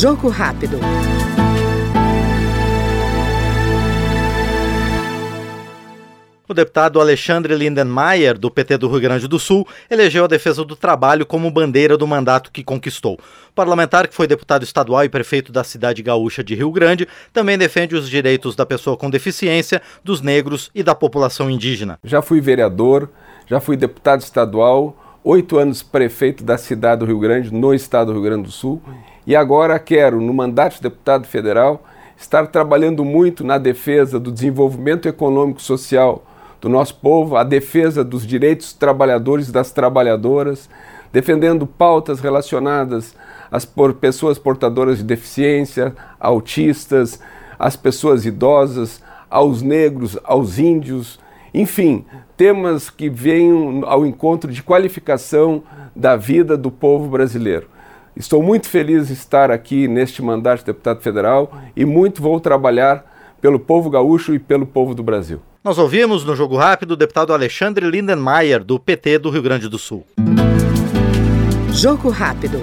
Jogo rápido. O deputado Alexandre Lindenmayer, do PT do Rio Grande do Sul, elegeu a defesa do trabalho como bandeira do mandato que conquistou. O parlamentar, que foi deputado estadual e prefeito da cidade gaúcha de Rio Grande, também defende os direitos da pessoa com deficiência, dos negros e da população indígena. Já fui vereador, já fui deputado estadual, oito anos prefeito da cidade do Rio Grande, no estado do Rio Grande do Sul, e agora quero, no mandato de deputado federal, estar trabalhando muito na defesa do desenvolvimento econômico social do nosso povo, a defesa dos direitos dos trabalhadores e das trabalhadoras, defendendo pautas relacionadas às por pessoas portadoras de deficiência, autistas, às pessoas idosas, aos negros, aos índios, enfim, temas que venham ao encontro de qualificação da vida do povo brasileiro. Estou muito feliz de estar aqui neste mandato de deputado federal e muito vou trabalhar pelo povo gaúcho e pelo povo do Brasil. Nós ouvimos no Jogo Rápido o deputado Alexandre Lindenmayer, do PT do Rio Grande do Sul. Jogo Rápido.